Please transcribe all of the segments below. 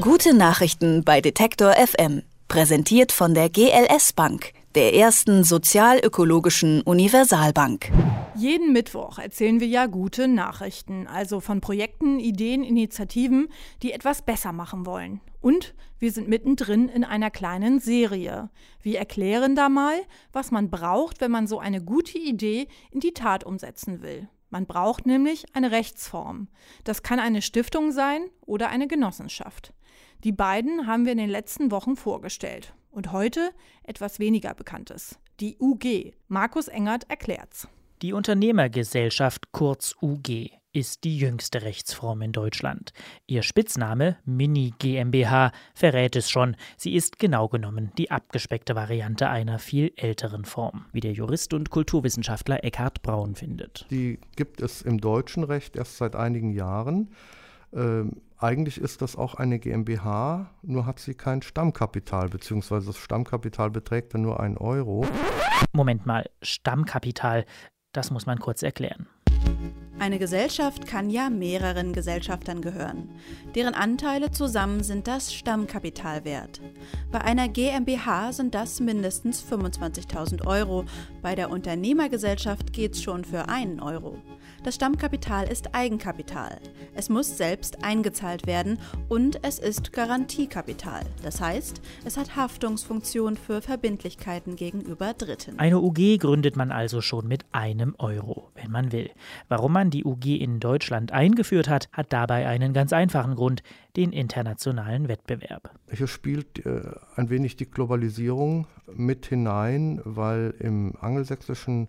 Gute Nachrichten bei Detektor FM. Präsentiert von der GLS Bank, der ersten sozialökologischen Universalbank. Jeden Mittwoch erzählen wir ja gute Nachrichten, also von Projekten, Ideen, Initiativen, die etwas besser machen wollen. Und wir sind mittendrin in einer kleinen Serie. Wir erklären da mal, was man braucht, wenn man so eine gute Idee in die Tat umsetzen will. Man braucht nämlich eine Rechtsform. Das kann eine Stiftung sein oder eine Genossenschaft. Die beiden haben wir in den letzten Wochen vorgestellt. Und heute etwas weniger Bekanntes. Die UG. Markus Engert erklärt's. Die Unternehmergesellschaft kurz UG ist die jüngste Rechtsform in Deutschland. Ihr Spitzname Mini GmbH verrät es schon. Sie ist genau genommen die abgespeckte Variante einer viel älteren Form, wie der Jurist und Kulturwissenschaftler Eckhard Braun findet. Die gibt es im deutschen Recht erst seit einigen Jahren. Ähm, eigentlich ist das auch eine GmbH, nur hat sie kein Stammkapital, beziehungsweise das Stammkapital beträgt dann nur ein Euro. Moment mal, Stammkapital, das muss man kurz erklären. Eine Gesellschaft kann ja mehreren Gesellschaftern gehören. Deren Anteile zusammen sind das Stammkapital wert. Bei einer GmbH sind das mindestens 25.000 Euro. Bei der Unternehmergesellschaft geht es schon für einen Euro. Das Stammkapital ist Eigenkapital. Es muss selbst eingezahlt werden und es ist Garantiekapital. Das heißt, es hat Haftungsfunktion für Verbindlichkeiten gegenüber Dritten. Eine UG gründet man also schon mit einem Euro, wenn man will. Warum man die UG in Deutschland eingeführt hat, hat dabei einen ganz einfachen Grund, den internationalen Wettbewerb. Hier spielt äh, ein wenig die Globalisierung mit hinein, weil im angelsächsischen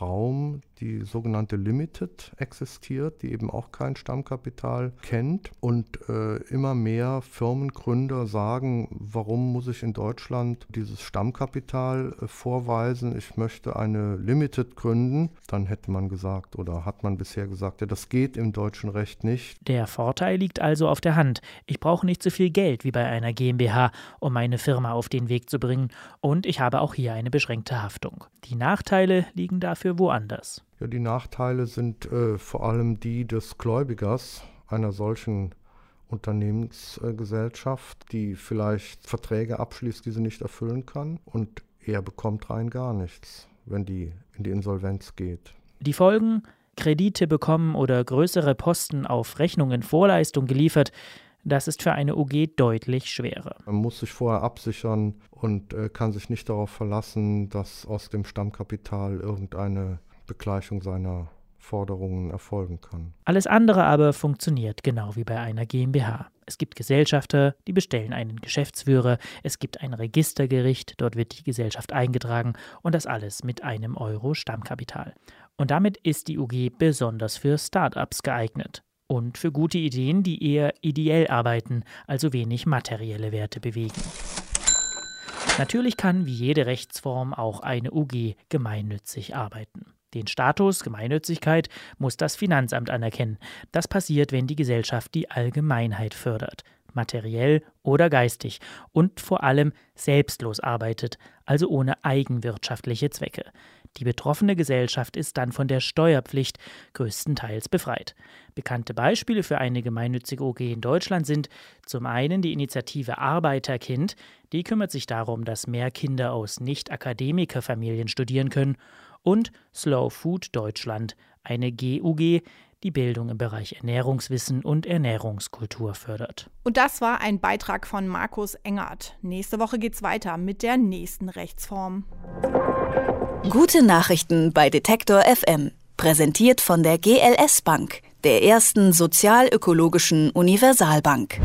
Raum die sogenannte Limited existiert, die eben auch kein Stammkapital kennt. Und äh, immer mehr Firmengründer sagen, warum muss ich in Deutschland dieses Stammkapital äh, vorweisen? Ich möchte eine Limited gründen. Dann hätte man gesagt oder hat man bisher gesagt, ja, das geht im deutschen Recht nicht. Der Vorteil liegt also auf der Hand. Ich brauche nicht so viel Geld wie bei einer GmbH, um meine Firma auf den Weg zu bringen. Und ich habe auch hier eine beschränkte Haftung. Die Nachteile liegen dafür woanders. Ja, die Nachteile sind äh, vor allem die des Gläubigers einer solchen Unternehmensgesellschaft, die vielleicht Verträge abschließt, die sie nicht erfüllen kann und er bekommt rein gar nichts, wenn die in die Insolvenz geht. Die Folgen Kredite bekommen oder größere Posten auf Rechnungen Vorleistung geliefert, das ist für eine UG deutlich schwerer. Man muss sich vorher absichern und äh, kann sich nicht darauf verlassen, dass aus dem Stammkapital irgendeine Begleichung seiner Forderungen erfolgen kann. Alles andere aber funktioniert genau wie bei einer GmbH. Es gibt Gesellschafter, die bestellen einen Geschäftsführer, es gibt ein Registergericht, dort wird die Gesellschaft eingetragen und das alles mit einem Euro Stammkapital. Und damit ist die UG besonders für Start-ups geeignet und für gute Ideen, die eher ideell arbeiten, also wenig materielle Werte bewegen. Natürlich kann wie jede Rechtsform auch eine UG gemeinnützig arbeiten. Den Status Gemeinnützigkeit muss das Finanzamt anerkennen. Das passiert, wenn die Gesellschaft die Allgemeinheit fördert, materiell oder geistig und vor allem selbstlos arbeitet, also ohne eigenwirtschaftliche Zwecke. Die betroffene Gesellschaft ist dann von der Steuerpflicht größtenteils befreit. Bekannte Beispiele für eine gemeinnützige OG in Deutschland sind zum einen die Initiative Arbeiterkind, die kümmert sich darum, dass mehr Kinder aus Nicht-Akademikerfamilien studieren können, und Slow Food Deutschland, eine GUG, die Bildung im Bereich Ernährungswissen und Ernährungskultur fördert. Und das war ein Beitrag von Markus Engert. Nächste Woche geht's weiter mit der nächsten Rechtsform. Gute Nachrichten bei Detektor FM. Präsentiert von der GLS Bank, der ersten sozialökologischen Universalbank.